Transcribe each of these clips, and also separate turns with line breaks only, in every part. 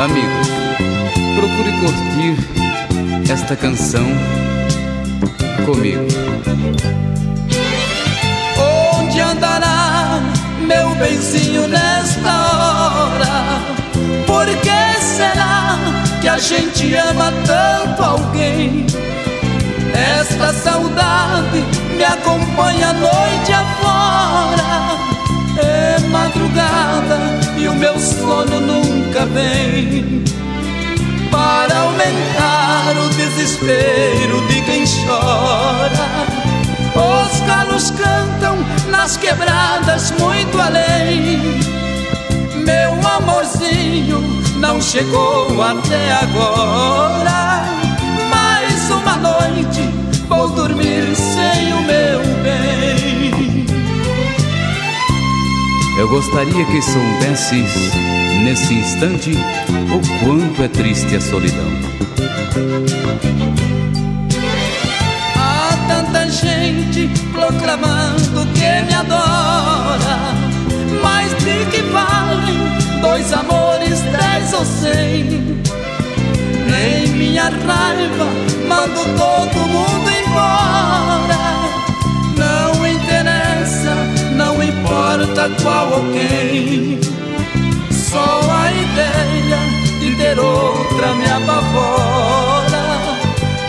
Amigos, procure curtir esta canção comigo.
Onde andará meu benzinho nesta hora? Por que será que a gente ama tanto alguém? Esta saudade me acompanha a noite nunca vem para aumentar o desespero de quem chora. Os galos cantam nas quebradas muito além. Meu amorzinho não chegou até agora. Mais uma noite vou dormir
Eu gostaria que soubesses nesse instante o quanto é triste a solidão.
Há tanta gente proclamando que me adora, mas de que valem dois amores, dez ou cem? Nem minha raiva mando todo mundo embora. Importa qual quem. Só a ideia de ter outra me apavora.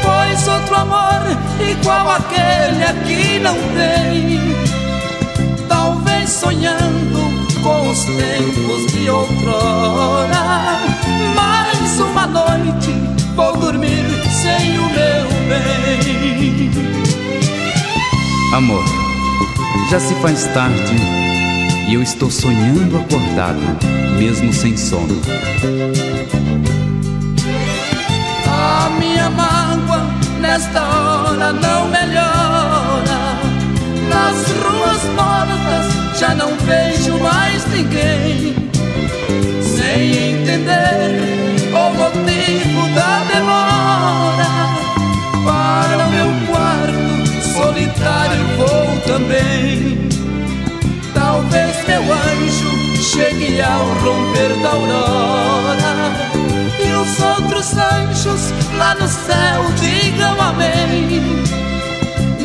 Pois outro amor igual aquele aqui não tem. Talvez sonhando com os tempos de outrora. Mais uma noite vou dormir sem o meu bem.
Amor, já se faz tarde e eu estou sonhando acordado, mesmo sem sono.
A minha mágoa nesta hora não melhora. Nas ruas mortas já não vejo mais ninguém. Sem entender o motivo da demora. Para o meu quarto solitário vou também. Chegue ao romper da aurora E os outros anjos lá no céu digam amém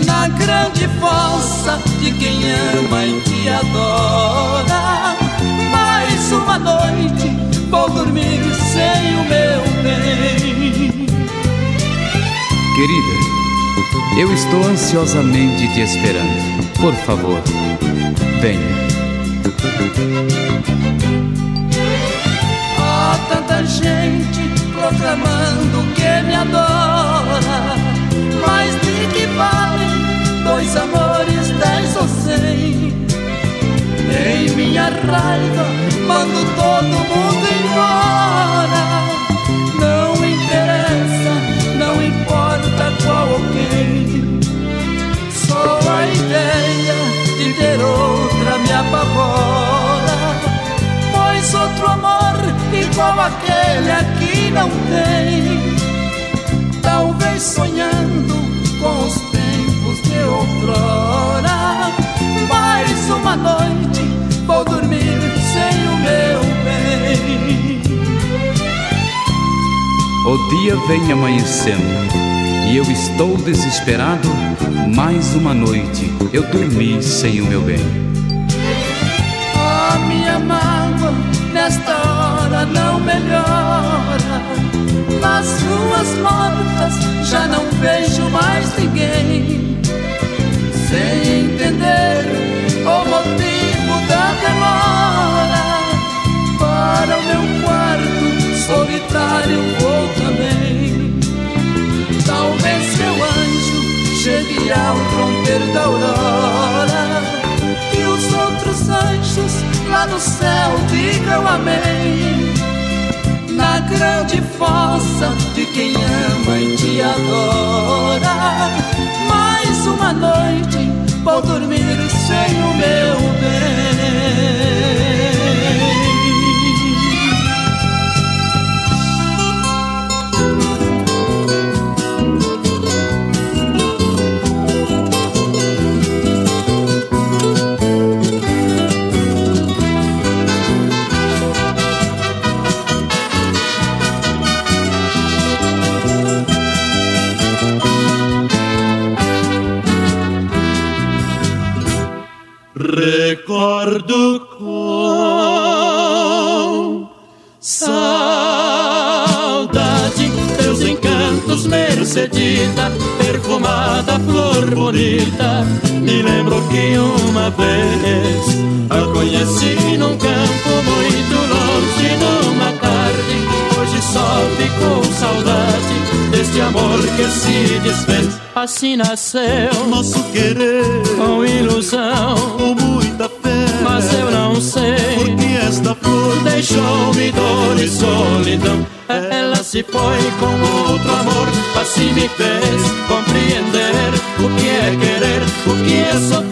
Na grande fossa de quem ama e que adora Mais uma noite vou dormir sem o meu bem
Querida, eu estou ansiosamente te esperando. Por favor, venha.
Há tanta gente proclamando que me adora, mas de que valem dois amores, dez ou cem? Em minha raiva mando todo mundo embora. Não interessa, não importa qual ou quem. Só a ideia de ter outra me apavora. Pois outro amor igual aquele aqui não tem. Talvez sonhando com os tempos de outrora. Mais uma noite vou dormir sem o meu bem.
O dia vem amanhecendo e eu estou desesperado. Mais uma noite eu dormi sem o meu bem.
A minha mágoa nesta hora não melhora. Nas ruas mortas já não vejo mais ninguém. Sem entender o motivo da demora. Para o meu quarto solitário vou chegue ao romper da aurora. E os outros anjos lá no céu digam amém. Na grande fossa de quem ama e te adora. Mais uma noite vou dormir sem o meu bem
uma vez. A conheci num campo muito longe numa tarde Hoje só ficou saudade deste amor que se desfez. Assim nasceu
nosso querer
Com ilusão,
com muita fé.
Mas eu não sei
Porque esta flor
deixou-me dor e solidão? Ela se foi com outro amor, assim me fez compreender o que é querer, o que é sofrer.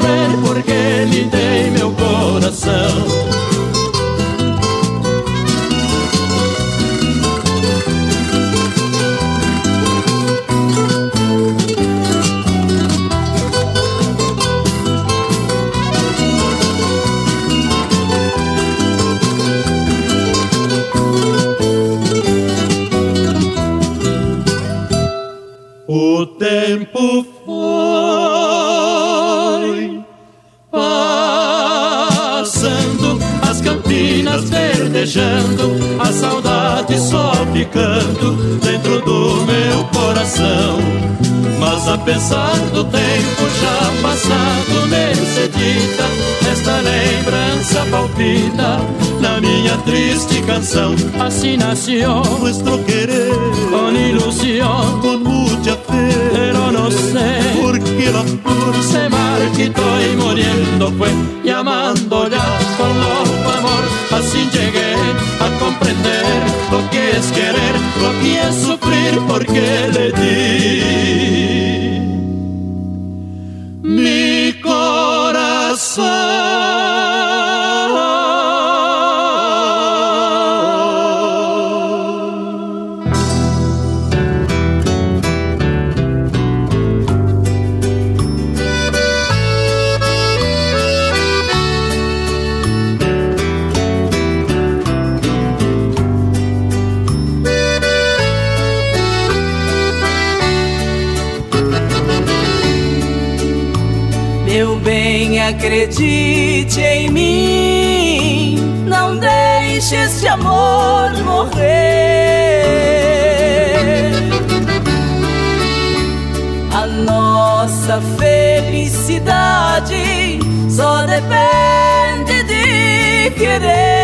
it is.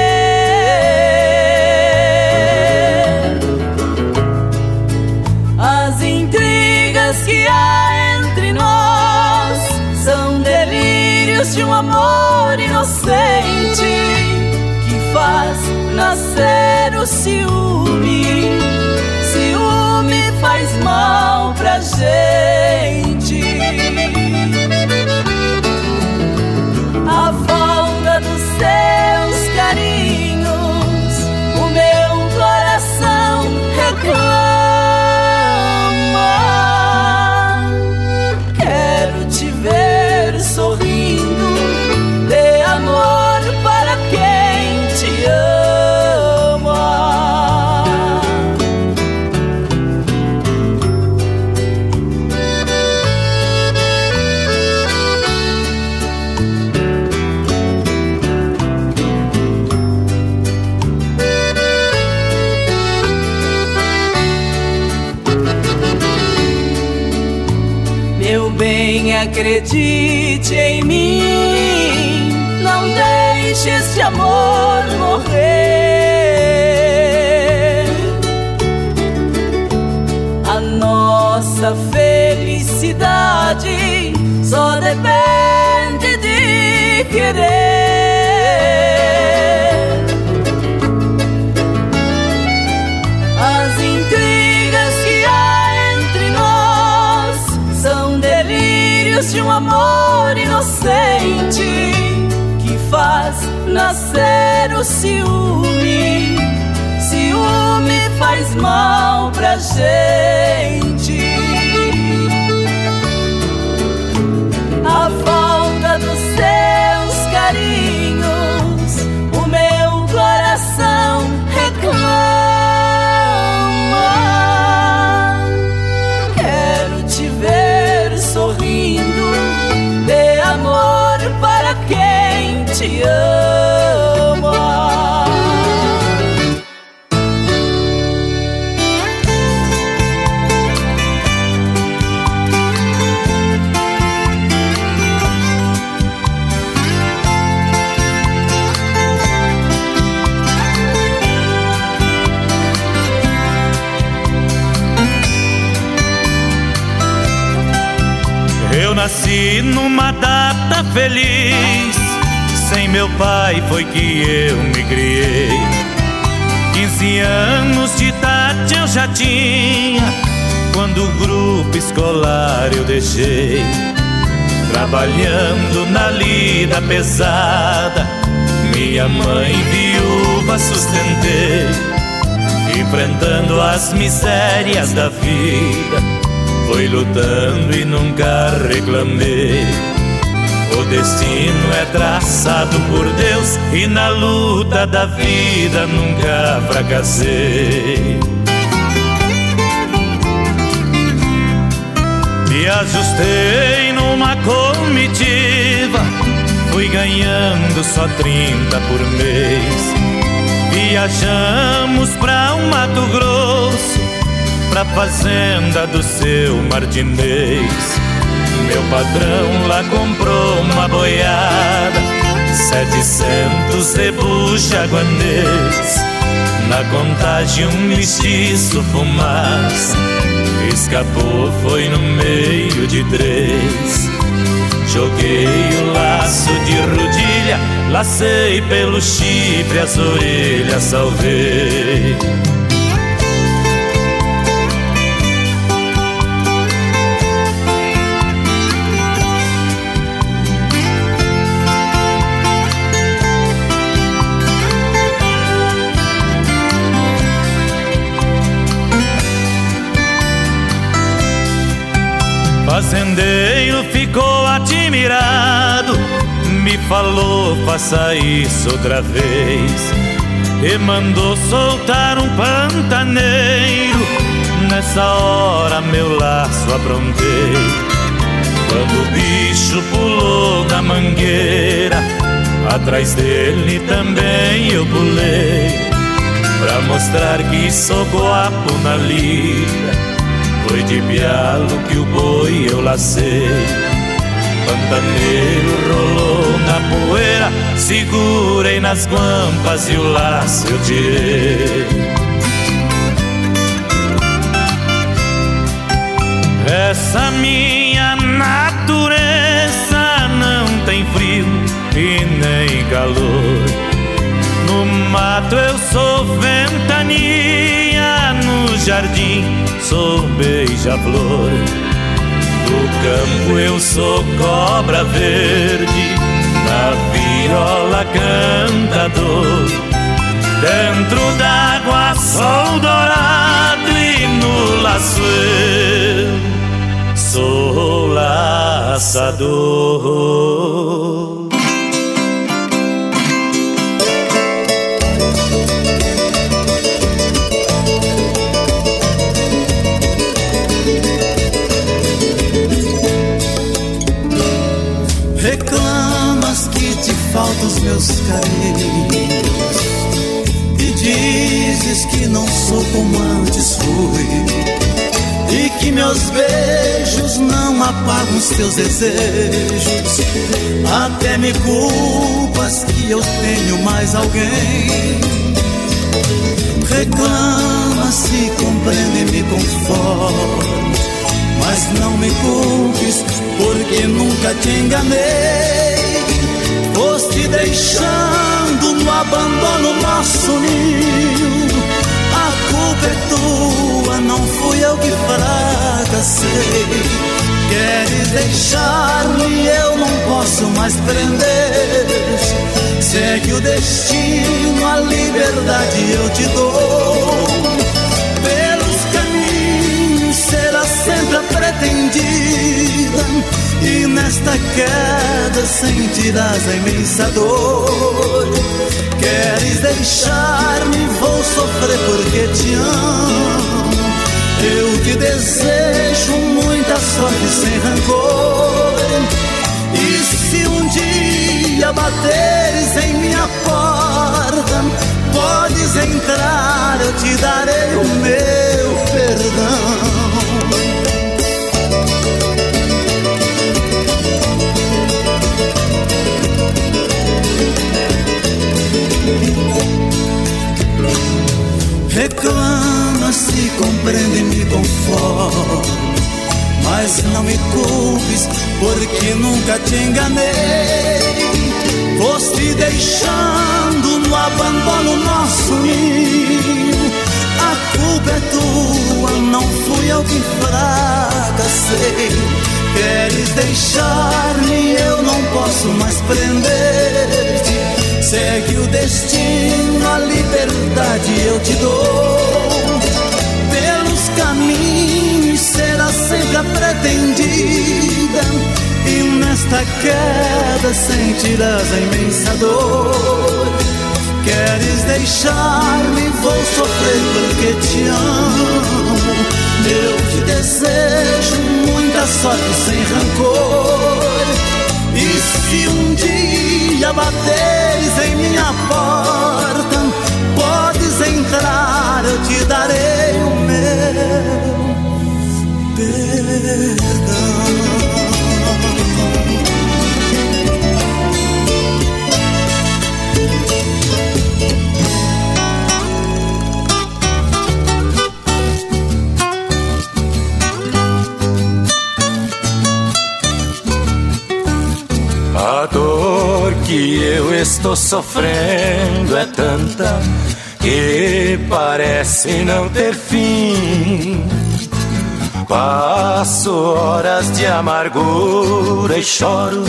DJ Me.
o
ciúme, ciúme faz mal pra gente.
Pai foi que eu me criei. 15 anos de idade eu já tinha. Quando o grupo escolar eu deixei. Trabalhando na lida pesada. Minha mãe viúva sustentei. Enfrentando as misérias da vida Fui lutando e nunca reclamei. O destino é traçado por Deus e na luta da vida nunca fracassei. Me ajustei numa comitiva, fui ganhando só 30 por mês. Viajamos pra um Mato Grosso pra fazenda do seu Martinez. Meu patrão lá comprou uma boiada, setecentos rebucha guandês. Na contagem um mestiço fumaça, escapou foi no meio de três. Joguei o laço de rodilha, lacei pelo chifre as orelhas, salvei. Ficou admirado, me falou faça isso outra vez. E mandou soltar um pantaneiro, nessa hora meu laço aprontei. Quando o bicho pulou na mangueira, atrás dele também eu pulei. Pra mostrar que sou guapo na lira foi de pialo que o boi eu lacei. Pantaneiro rolou na poeira, segurei nas guampas e o laço eu tirei. Essa minha natureza não tem frio e nem calor. No mato eu sou ventania, jardim sou beija-flor. No campo eu sou cobra verde, na viola cantador. Dentro d'água sou dourado e no laço eu sou laçador.
Falta os meus carinhos E dizes que não sou como antes fui E que meus beijos não apagam os teus desejos. Até me culpas que eu tenho mais alguém. Reclama, se compreende e me conforme Mas não me culpes porque nunca te enganei foste deixando no abandono nosso ninho. A culpa é tua, não fui eu que fracassei. Queres deixar-me, eu não posso mais prender. Segue o destino, a liberdade eu te dou. Sempre a pretendida e nesta queda sentirás a imensa dor. Queres deixar-me, vou sofrer porque te amo. Eu te desejo muita sorte sem rancor. E se um dia bateres em minha porta, podes entrar, eu te darei o meu perdão. Reclama, se compreende, me conforme. Mas mas não me culpes, porque nunca te enganei. Foste deixando no abandono nosso ninho. A culpa é tua, não fui eu que fracassei. Queres deixar-me, eu não posso mais prender-te. Segue o destino, a liberdade eu te dou. Pelos caminhos será sempre a pretendida. E nesta queda sentirás a imensa dor. Queres deixar-me, vou sofrer porque te amo. Eu te desejo muita sorte sem rancor. E se um dia bateres em minha porta, podes entrar, eu te darei o meu perdão.
que eu estou sofrendo é tanta que parece não ter fim. Passo horas de amargura e choro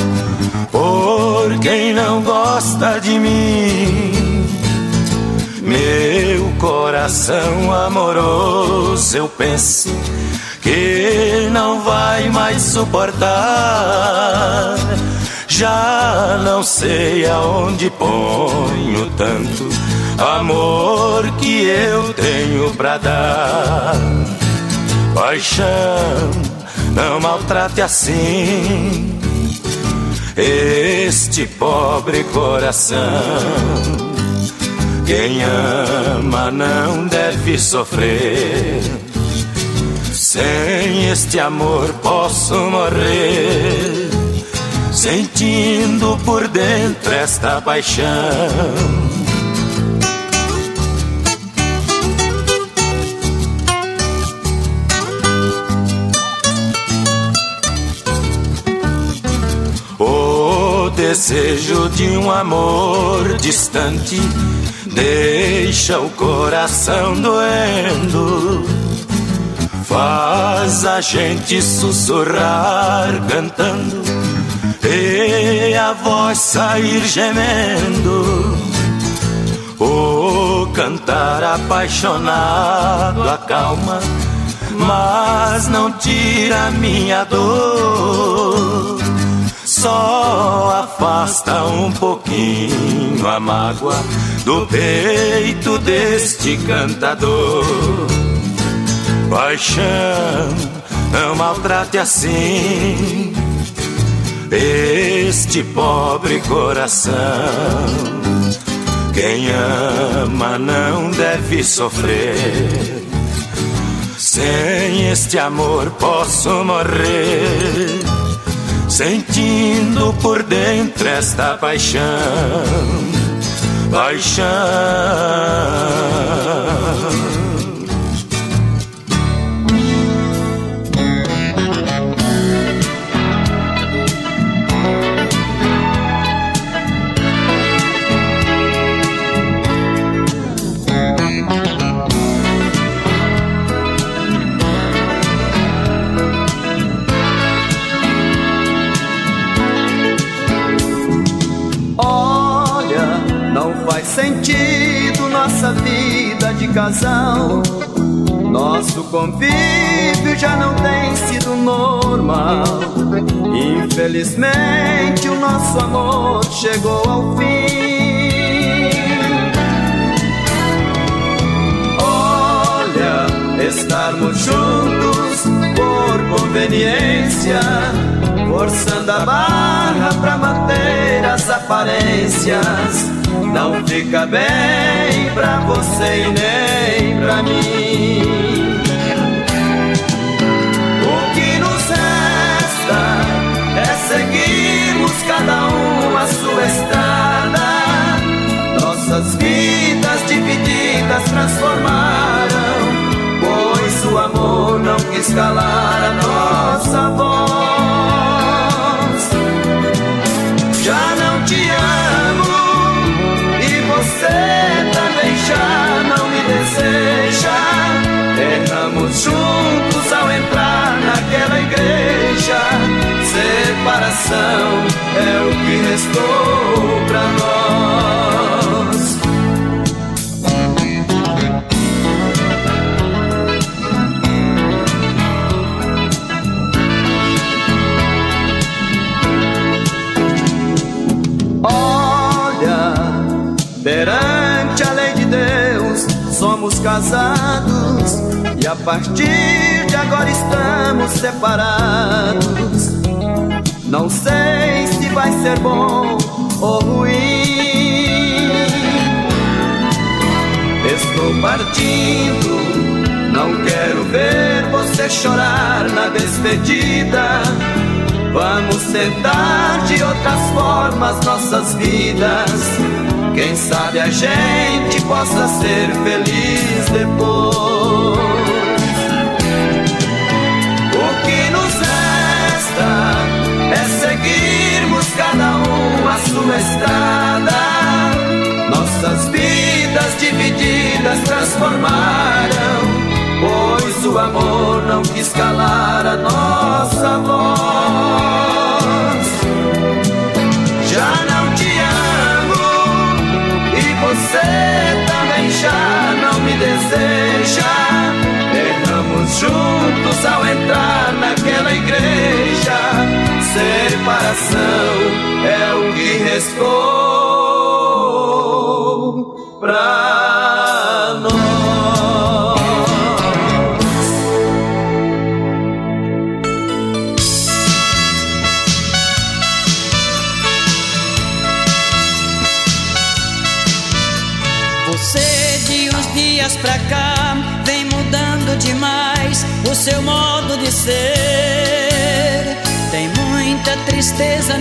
por quem não gosta de mim. Meu coração amoroso, eu penso que não vai mais suportar já não sei aonde ponho tanto amor que eu tenho pra dar. Paixão, não maltrate assim este pobre coração. Quem ama não deve sofrer. Sem este amor posso morrer sentindo por dentro esta paixão. Desejo de um amor distante deixa o coração doendo. Faz a gente sussurrar cantando e a voz sair gemendo. O cantar apaixonado acalma, mas não tira minha dor. Só afasta um pouquinho a mágoa do peito deste cantador. Paixão, não maltrate assim este pobre coração. Quem ama não deve sofrer. Sem este amor posso morrer, sentindo por dentro esta paixão. Paixão.
Nossa vida de casal. Nosso convívio já não tem sido normal. Infelizmente, o nosso amor chegou ao fim. Olha, estarmos juntos por conveniência, forçando a barra pra manter as aparências não fica bem pra você e nem pra mim. O que nos resta é seguirmos cada um a sua estrada. Nossas vidas divididas transformaram, pois o amor não quis calar a nossa voz. Juntos ao entrar naquela igreja. Separação é o que restou pra nós. Casados e a partir de agora estamos separados. Não sei se vai ser bom ou ruim. Estou partindo, não quero ver você chorar na despedida. Vamos tentar de outras formas nossas vidas quem sabe a gente possa ser feliz depois. O que nos resta é seguirmos cada um a sua estrada. Nossas vidas divididas transformaram, pois o amor não quis calar a nossa voz. Juntos ao entrar naquela igreja. Separação é o que restou pra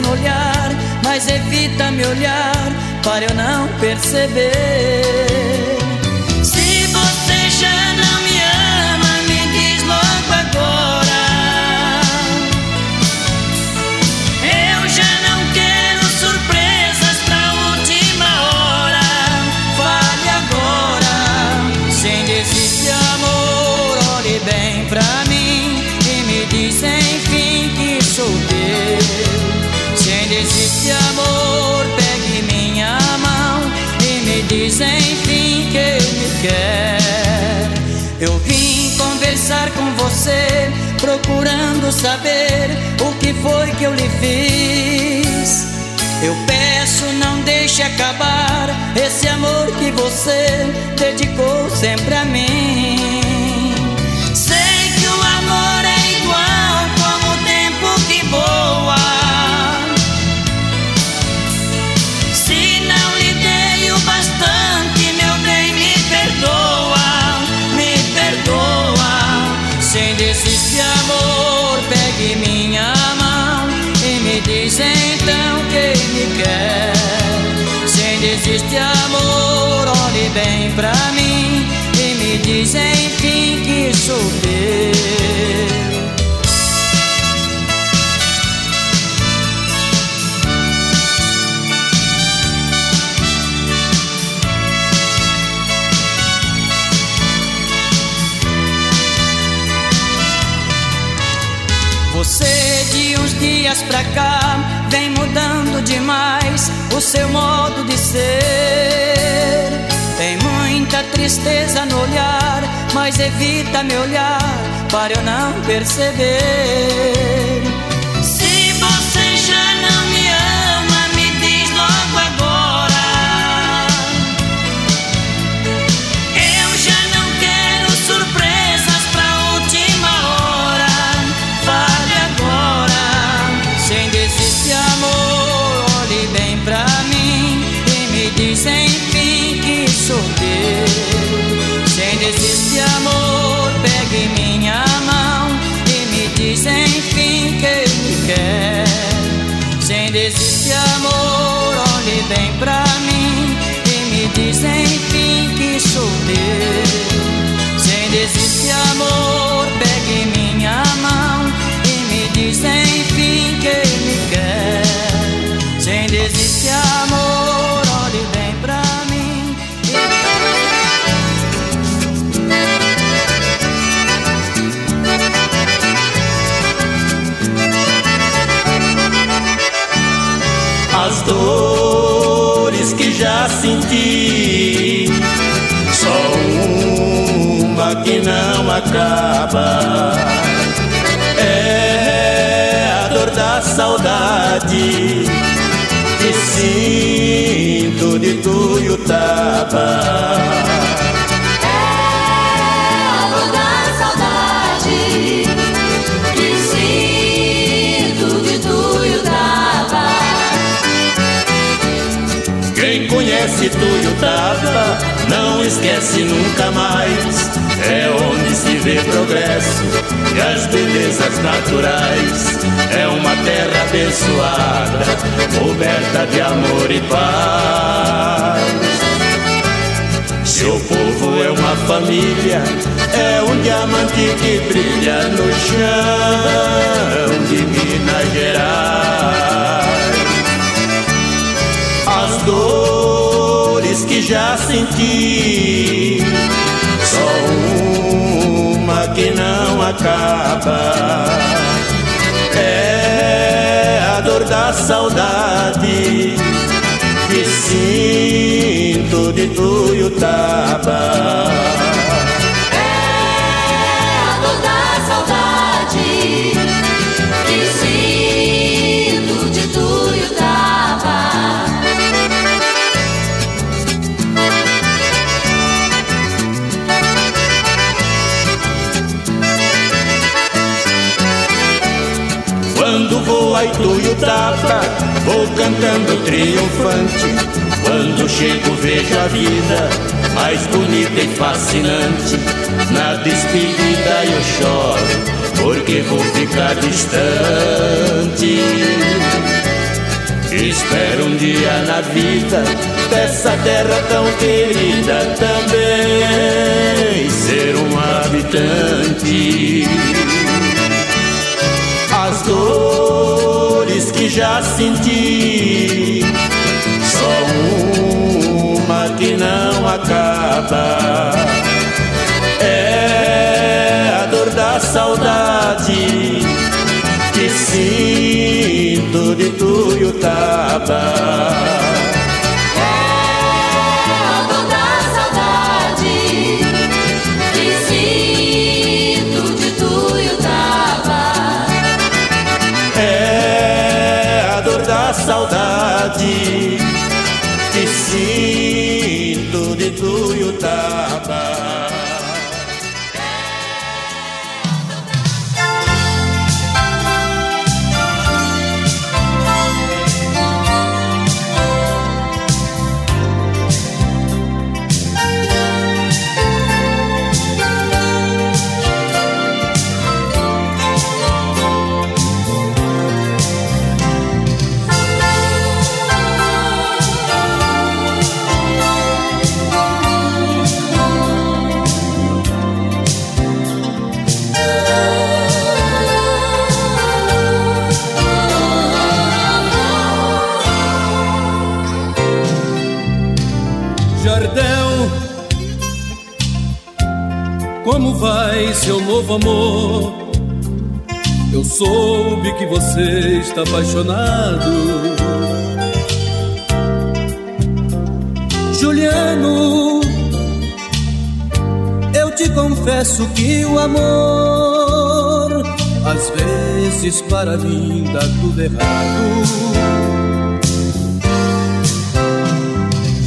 no olhar, mas evita me olhar para eu não perceber. Procurando saber o que foi que eu lhe fiz. Eu peço, não deixe acabar esse amor que você dedicou sempre a mim. Dias pra cá vem mudando demais o seu modo de ser. Tem muita tristeza no olhar, mas evita me olhar para eu não perceber. Amor,
acaba. É a dor da saudade que sinto de Tuiutaba. conhece Tuiutaba, não esquece nunca mais. É onde vê progresso e as belezas naturais. É uma terra abençoada, coberta de amor e paz. Seu povo é uma família, é um diamante que brilha no chão de Minas Gerais. As dores que já senti. Só uma que não acaba. É a dor da saudade que sinto de Tuiutaba. Baito e o tapa, vou cantando triunfante. Quando chego vejo a vida mais bonita e fascinante. Na despedida eu choro, porque vou ficar distante. Espero um dia na vida dessa terra tão querida também ser um habitante. As dores que já senti. Só uma que não acaba. É a dor da saudade que sinto de Tuiutaba.
Seu novo amor? Eu soube que você está apaixonado. Juliano, eu te confesso que o amor às vezes para mim dá tudo errado.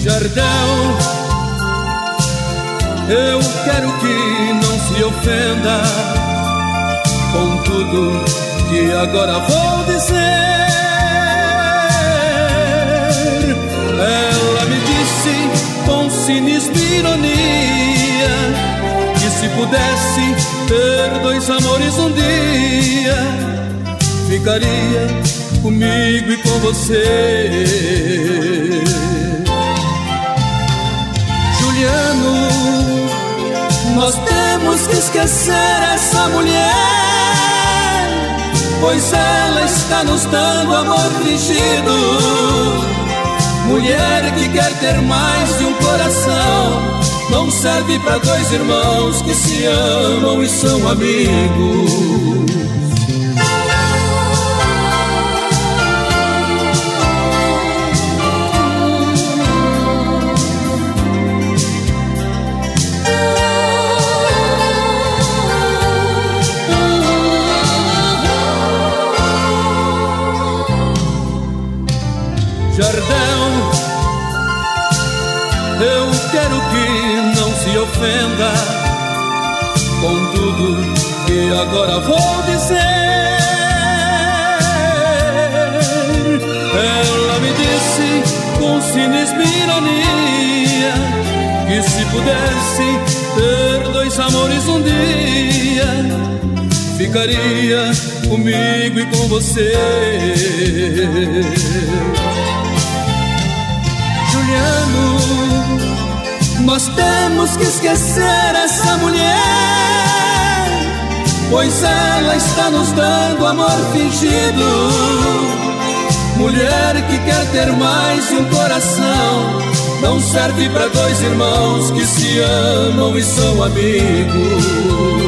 Jardão eu quero que não se ofenda com tudo que agora vou dizer. Ela me disse com cinismo e ironia que se pudesse ter dois amores um dia, ficaria comigo e com você. Juliano nós temos que esquecer essa mulher, pois ela está nos dando amor fingido. Mulher que quer ter mais de um coração, não serve para dois irmãos que se amam e são amigos.
Com tudo que agora vou dizer. Ela me disse com cinismo e ironia que se pudesse ter dois amores um dia ficaria comigo e com você. Nós temos que esquecer essa mulher, pois ela está nos dando amor fingido. Mulher que quer ter mais um coração, não serve para dois irmãos que se amam e são amigos.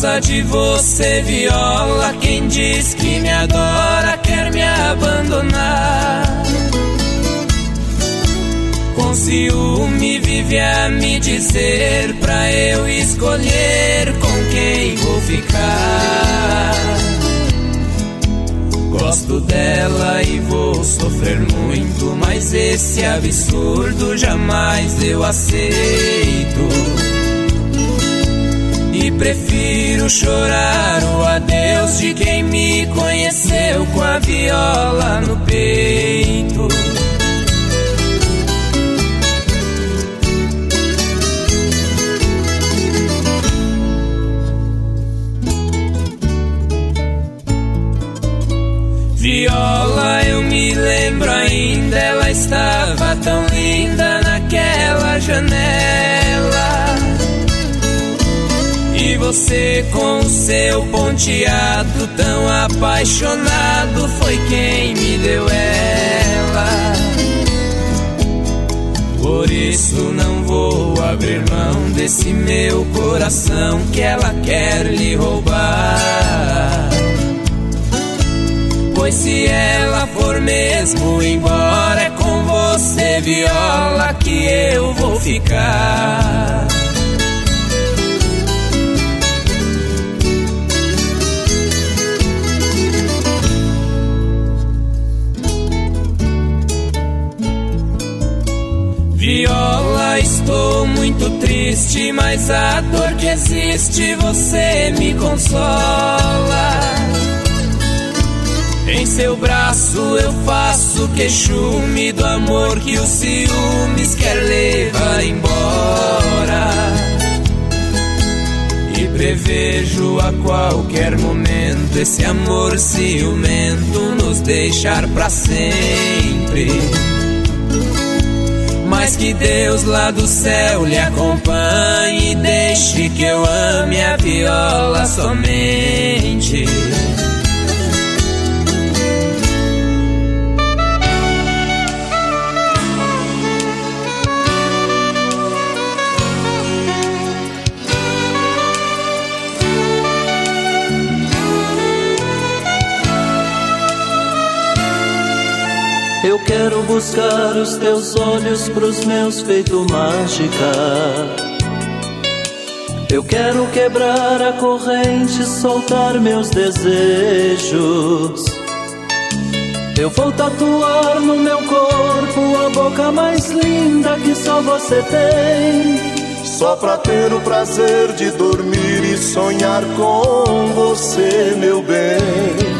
De você viola. Quem diz que me adora quer me abandonar. Com ciúme vive a me dizer pra eu escolher com quem vou ficar. Gosto dela e vou sofrer muito, mas esse absurdo jamais eu aceito prefiro chorar o adeus de quem me conheceu com a viola no peito. Viola, eu me lembro ainda, ela estava tão linda naquela janela. Você com seu ponteado tão apaixonado foi quem me deu ela. Por isso não vou abrir mão desse meu coração que ela quer lhe roubar. Pois se ela for mesmo embora, é com você, viola, que eu vou ficar. Estou muito triste, mas a dor que existe você me consola. Em seu braço eu faço queixume do amor que os ciúmes quer levar embora. E prevejo a qualquer momento esse amor ciumento nos deixar para sempre. Mas que Deus lá do céu lhe acompanhe e deixe que eu ame a viola somente.
Quero buscar os teus olhos pros meus feito mágica. Eu quero quebrar a corrente, soltar meus desejos. Eu vou tatuar no meu corpo a boca mais linda que só você tem.
Só pra ter o prazer de dormir e sonhar com você, meu bem.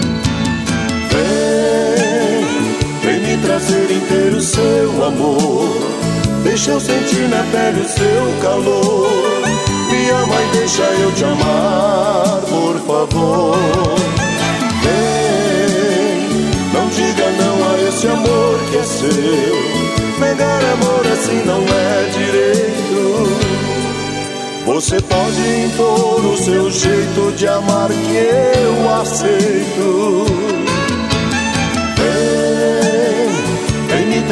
Me trazer inteiro seu amor. Deixa eu sentir na pele o seu calor. Me ama e deixa eu te amar, por favor. Vem, não diga não a esse amor que é seu. Negar amor assim não é direito. Você pode impor o seu jeito de amar que eu aceito.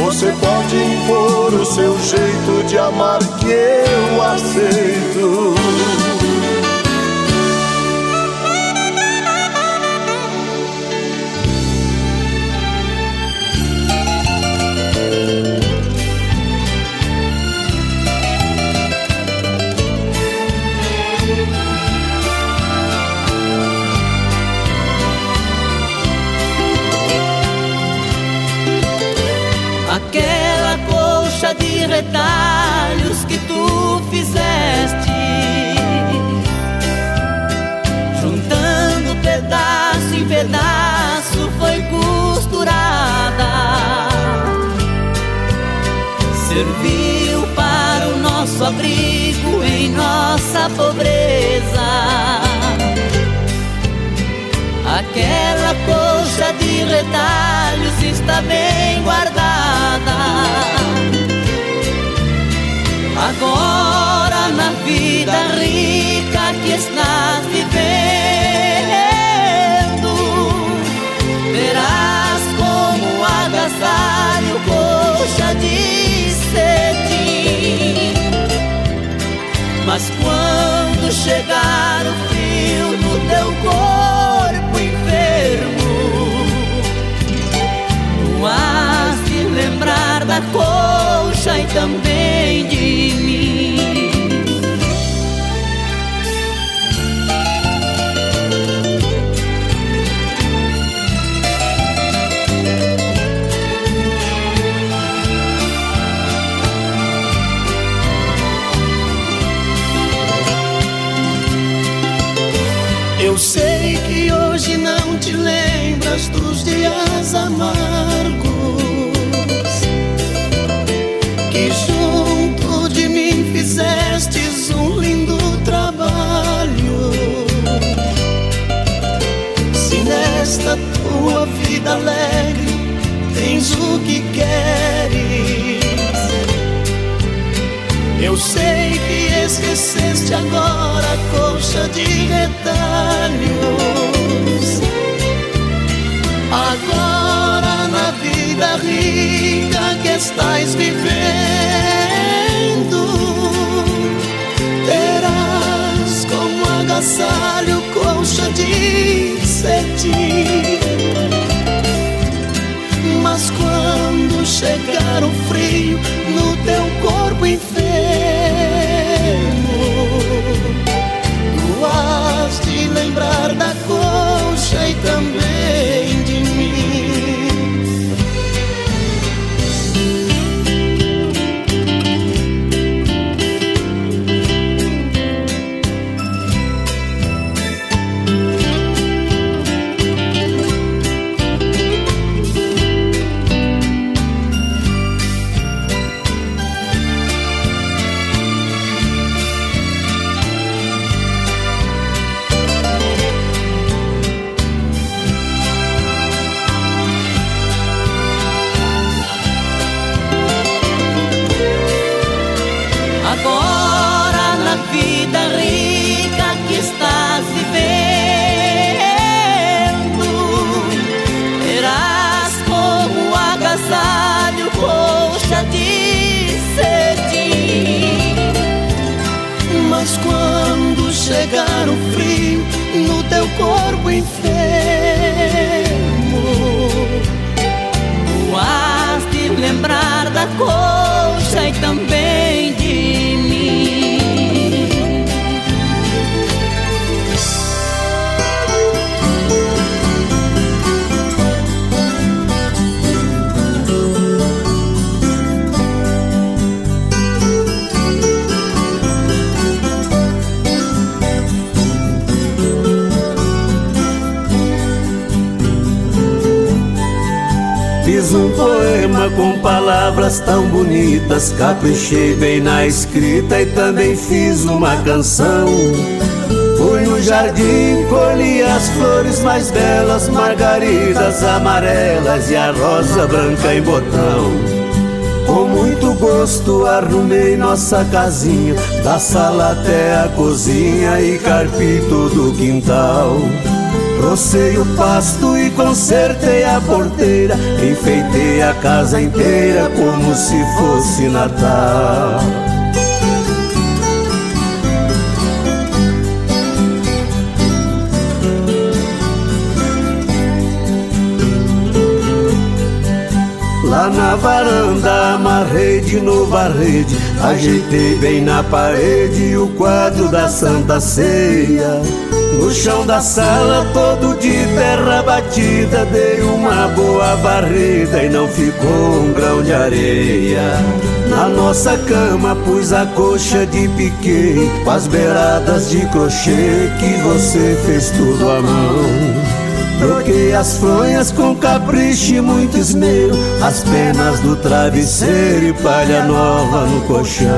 Você pode impor o seu jeito de amar que eu aceito.
Retalhos que tu fizeste, juntando pedaço em pedaço, foi costurada. Serviu para o nosso abrigo em nossa pobreza. Aquela coxa de retalhos está bem guardada. Mas quando chegar o frio no teu corpo enfermo, tu has de lembrar da coxa e também de
dos dias amargos eu sei que esqueceste agora a coxa de retalhos. Agora na vida rica que estás vivendo, terás como agasalho colcha de cetim. Mas quando chegar o frio no teu corpo
com palavras tão bonitas. Caprichei bem na escrita e também fiz uma canção. Fui no jardim, colhi as flores mais belas, margaridas amarelas e a rosa branca em botão. Com muito gosto arrumei nossa casinha, da sala até a cozinha e carpi todo o quintal. Rocei o pasto e consertei a porteira, enfeitei a casa inteira como se fosse Natal. Lá na varanda amarrei de novo a rede. Ajeitei bem na parede o quadro da Santa Ceia. No chão da sala todo de terra batida Dei uma boa varrida e não ficou um grão de areia. Na nossa cama pus a coxa de piquet Com as beiradas de crochê que você fez tudo à mão Troquei as fronhas com capricho e muito esmero. As penas do travesseiro e palha nova no colchão.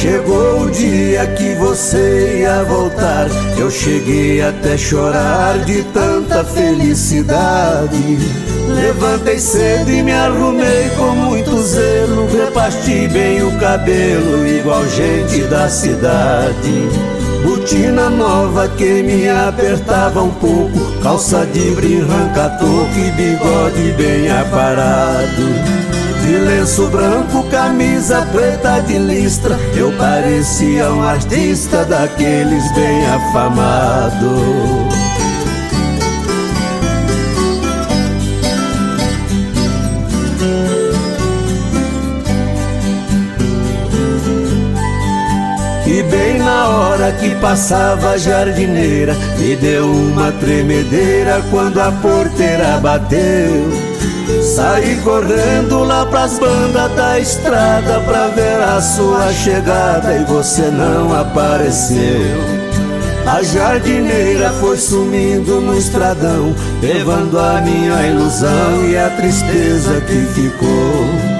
Chegou o dia que você ia voltar. Eu cheguei até chorar de tanta felicidade Levantei cedo e me arrumei com muito zelo. Reparti bem o cabelo igual gente da cidade. Botina nova que me apertava um pouco. Calça de brim, ranca-toco e bigode bem aparado. De lenço branco, camisa preta de listra. Eu parecia um artista daqueles bem afamado E bem na hora que passava a jardineira Me deu uma tremedeira quando a porteira bateu. Saí correndo lá pras bandas da estrada Pra ver a sua chegada e você não apareceu. A jardineira foi sumindo no estradão Levando a minha ilusão e a tristeza que ficou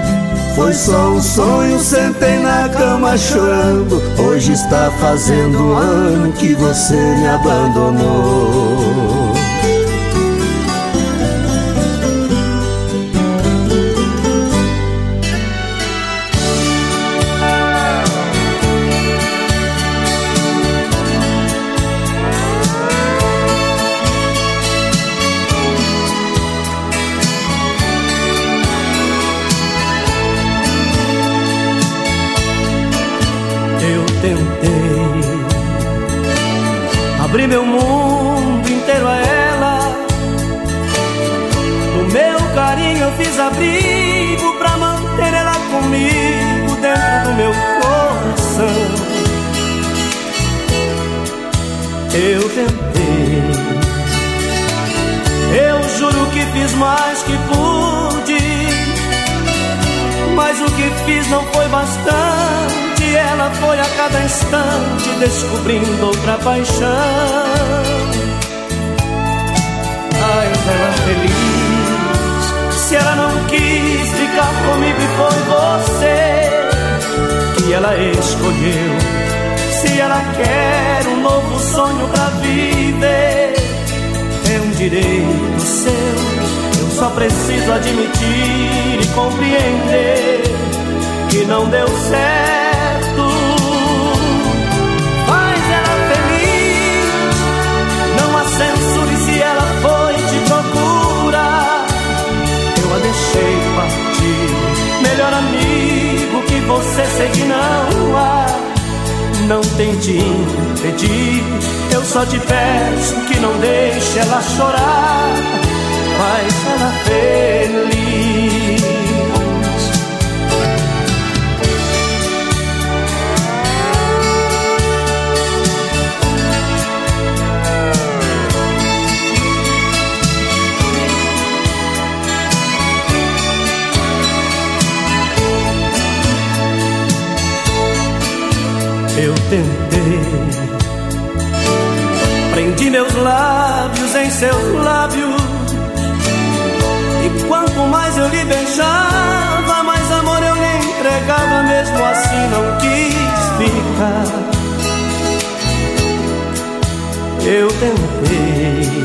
foi só um sonho, sentei na cama chorando. Hoje está fazendo um ano que você me abandonou.
Abrigo pra manter ela comigo dentro do meu coração. Eu tentei, eu juro que fiz mais que pude, mas o que fiz não foi bastante ela foi a cada instante descobrindo outra paixão. Ai, ela feliz, se ela não quis ficar comigo e foi você que ela escolheu. Se ela quer um novo sonho pra viver, é um direito seu. Eu só preciso admitir e compreender que não deu certo você que não há. Não tente impedir, eu só te peço que não deixe ela chorar. Faz ela feliz. Tentei. Prendi meus lábios em seus lábios. E quanto mais eu lhe beijava, mais amor eu lhe entregava. Mesmo assim não quis ficar. Eu tentei,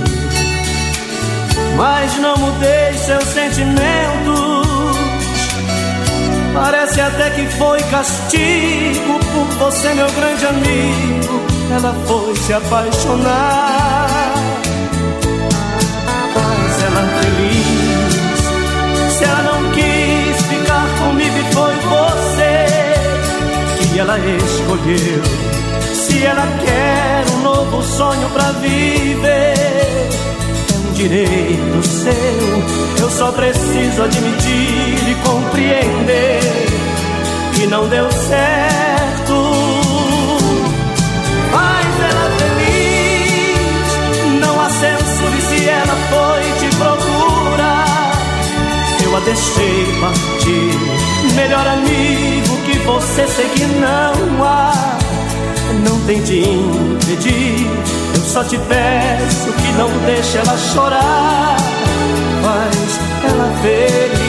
mas não mudei seus sentimentos. Parece até que foi castigo por você, meu grande amigo. Ela foi se apaixonar. Mas ela feliz, se ela não quis ficar comigo e foi você que ela escolheu. Se ela quer um novo sonho pra viver direito seu. Eu só preciso admitir e compreender que não deu certo. Mas ela feliz, não há censura se ela foi te procurar. Eu a deixei partir, melhor amigo que você sei que não há. Não tente impedir eu só te peço que não deixe ela chorar, faz ela feliz.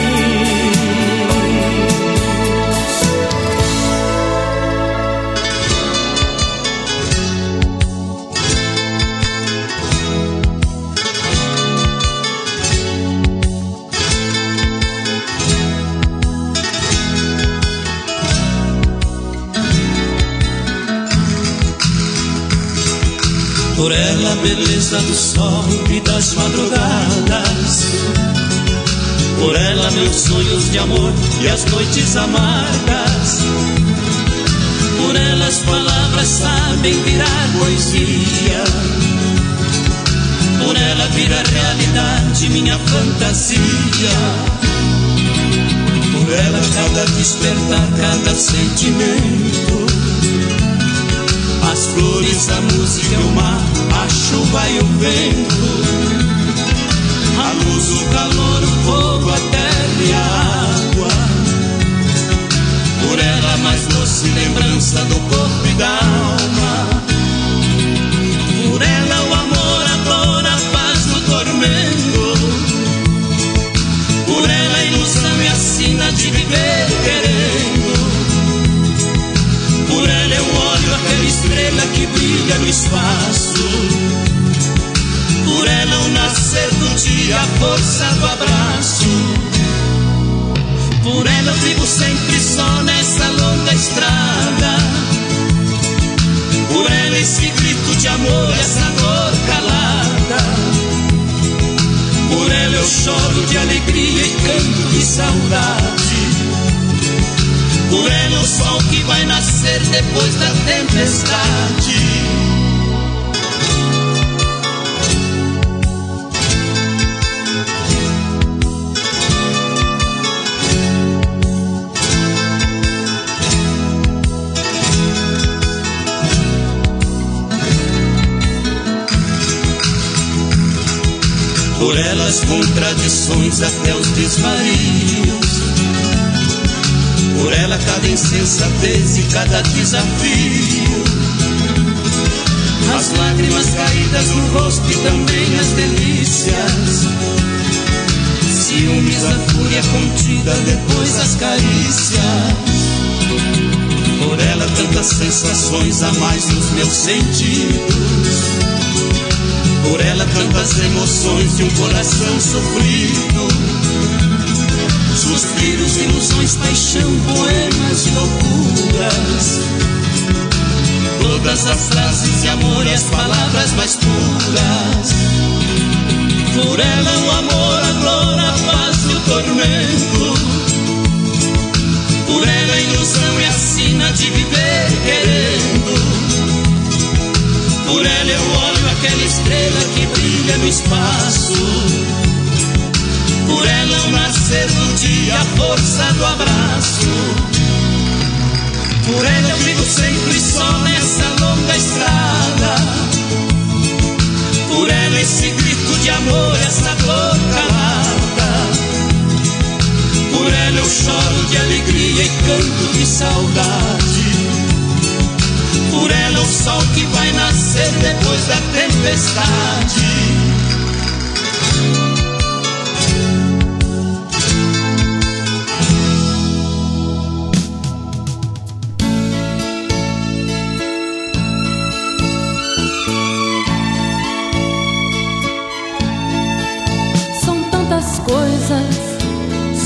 Por ela, a beleza do sol e das madrugadas. Por ela, meus sonhos de amor e as noites amargas. Por ela, as palavras sabem virar poesia. Por ela, vira realidade minha fantasia. Por ela, cada despertar, cada sentimento as flores, a música, o mar, e o vento, cada desafio. As lágrimas caídas no rosto e também as delícias. Ciúmes, a fúria contida, depois as carícias. Por ela tantas sensações a mais nos meus sentidos. Por ela tantas emoções de um coração sofrido suspiros, ilusões, paixão, poemas e loucuras. Todas as frases de amor e as palavras mais puras. Por ela o amor, a dor, a paz e o tormento. Por ela a ilusão e a sina de viver querendo. Por ela eu olho aquela estrela que brilha no espaço. Por ela nascer do dia, a força do abraço. Por ela eu vivo sempre só nessa longa estrada. Por ela esse grito de amor, essa dor calada. Por ela eu choro de alegria e canto de saudade.
por ela o sol que vai nascer depois da tempestade.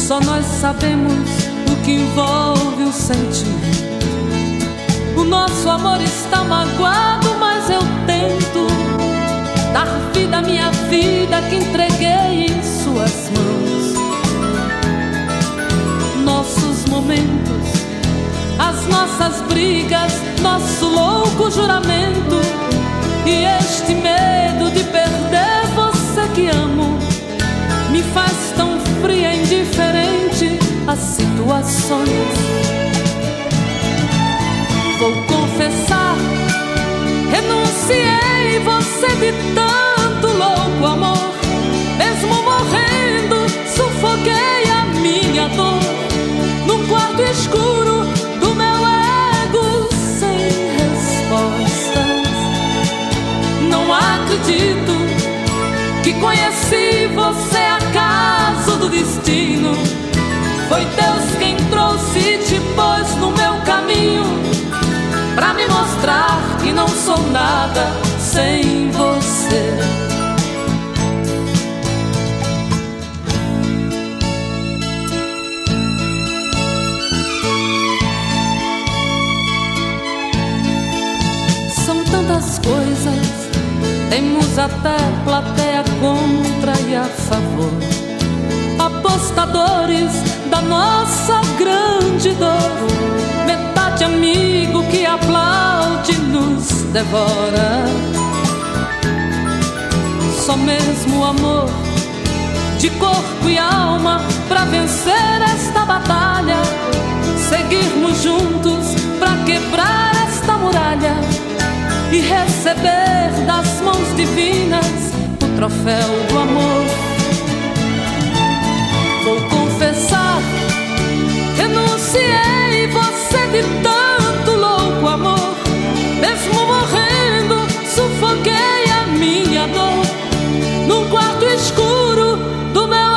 Só nós sabemos o que envolve o sentimento. O nosso amor está magoado, mas eu tento dar vida à minha vida que entreguei em suas mãos. Nossos momentos, as nossas brigas, nosso louco juramento e este medo de perder você que amo me faz tão fria e indiferente às situações. Vou confessar, renunciei você de tanto louco amor. Mesmo morrendo, sufoquei a minha dor num quarto escuro do meu ego sem respostas. Não acredito Foi Deus quem trouxe e te pôs no meu caminho para me mostrar que não sou nada sem você. São tantas coisas temos até plateia contra e a favor. Apostadores da nossa grande dor. Metade amigo que aplaude nos devora. Só mesmo amor de corpo e alma para vencer esta batalha. Seguirmos juntos para quebrar esta muralha e receber das mãos divinas o troféu do amor. Renunciei você de tanto louco amor. Mesmo morrendo, sufoquei a minha dor num quarto escuro do meu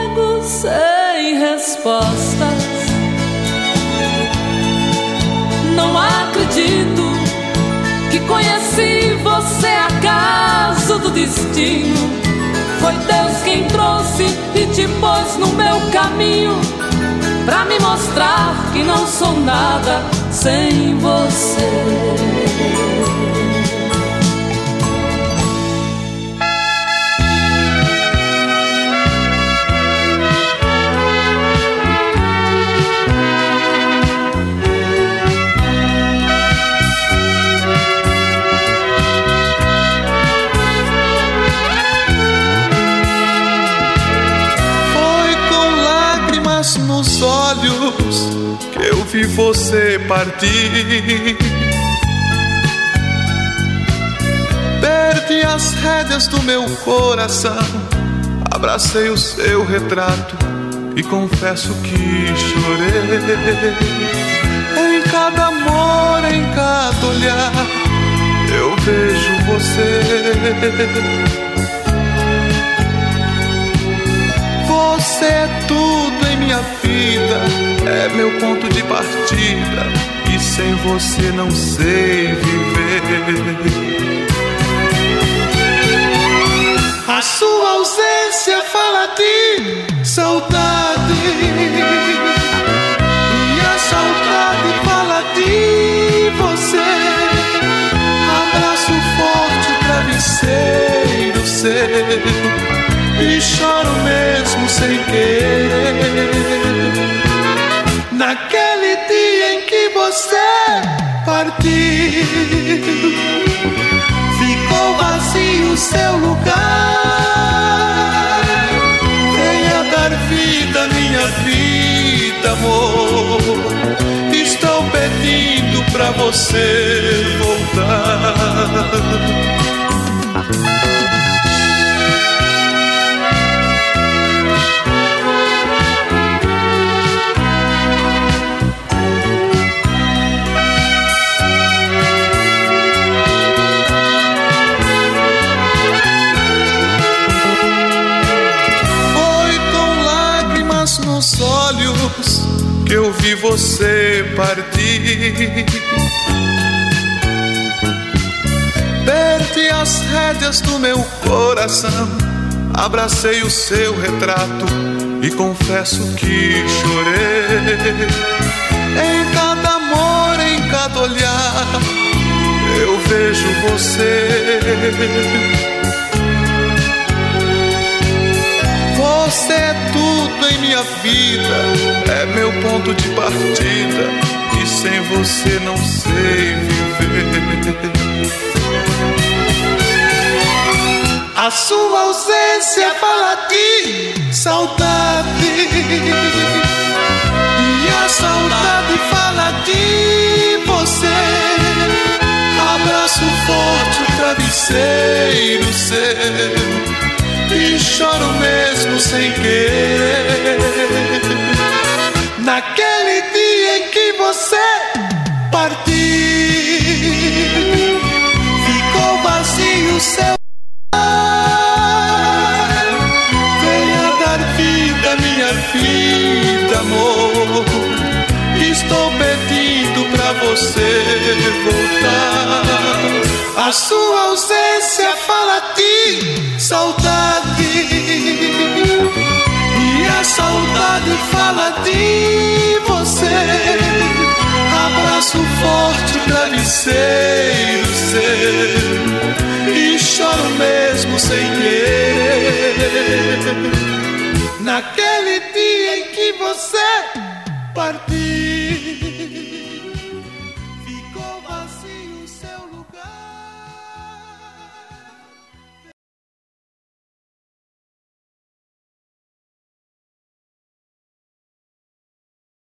ego sem respostas. Não acredito que conheci você acaso do destino. Foi Deus quem trouxe e te pôs no meu caminho pra me mostrar que não sou nada sem você.
Você partir. Perdi as rédeas do meu coração, abracei o seu retrato e confesso que chorei. Em cada amor, em cada olhar, eu vejo você. Você é tudo em minha vida, é meu ponto de partida. E sem você não sei viver.
A sua ausência fala de saudade. E a saudade fala de você. Abraço forte, travesseiro seu e choro mesmo sem querer. Naquele dia em que você partiu, ficou vazio seu lugar. Venha dar vida minha vida, amor. Estou pedindo pra você voltar.
Você partir. Perdi as rédeas do meu coração, abracei o seu retrato e confesso que chorei. Em cada amor, em cada olhar, eu vejo você. Você é tudo em minha vida, é meu ponto de partida, e sem você não sei viver.
A sua ausência fala de saudade, e a saudade fala de você. Abraço forte, o travesseiro seu e choro mesmo sem querer. Naquele dia em que você partiu, ficou vazio seu lar. Venha dar vida, minha vida, amor. Estou pedindo pra você voltar. A sua ausência saudade fala de você. Abraço forte, travesseiro seu. E choro mesmo sem querer. Naquele dia em que você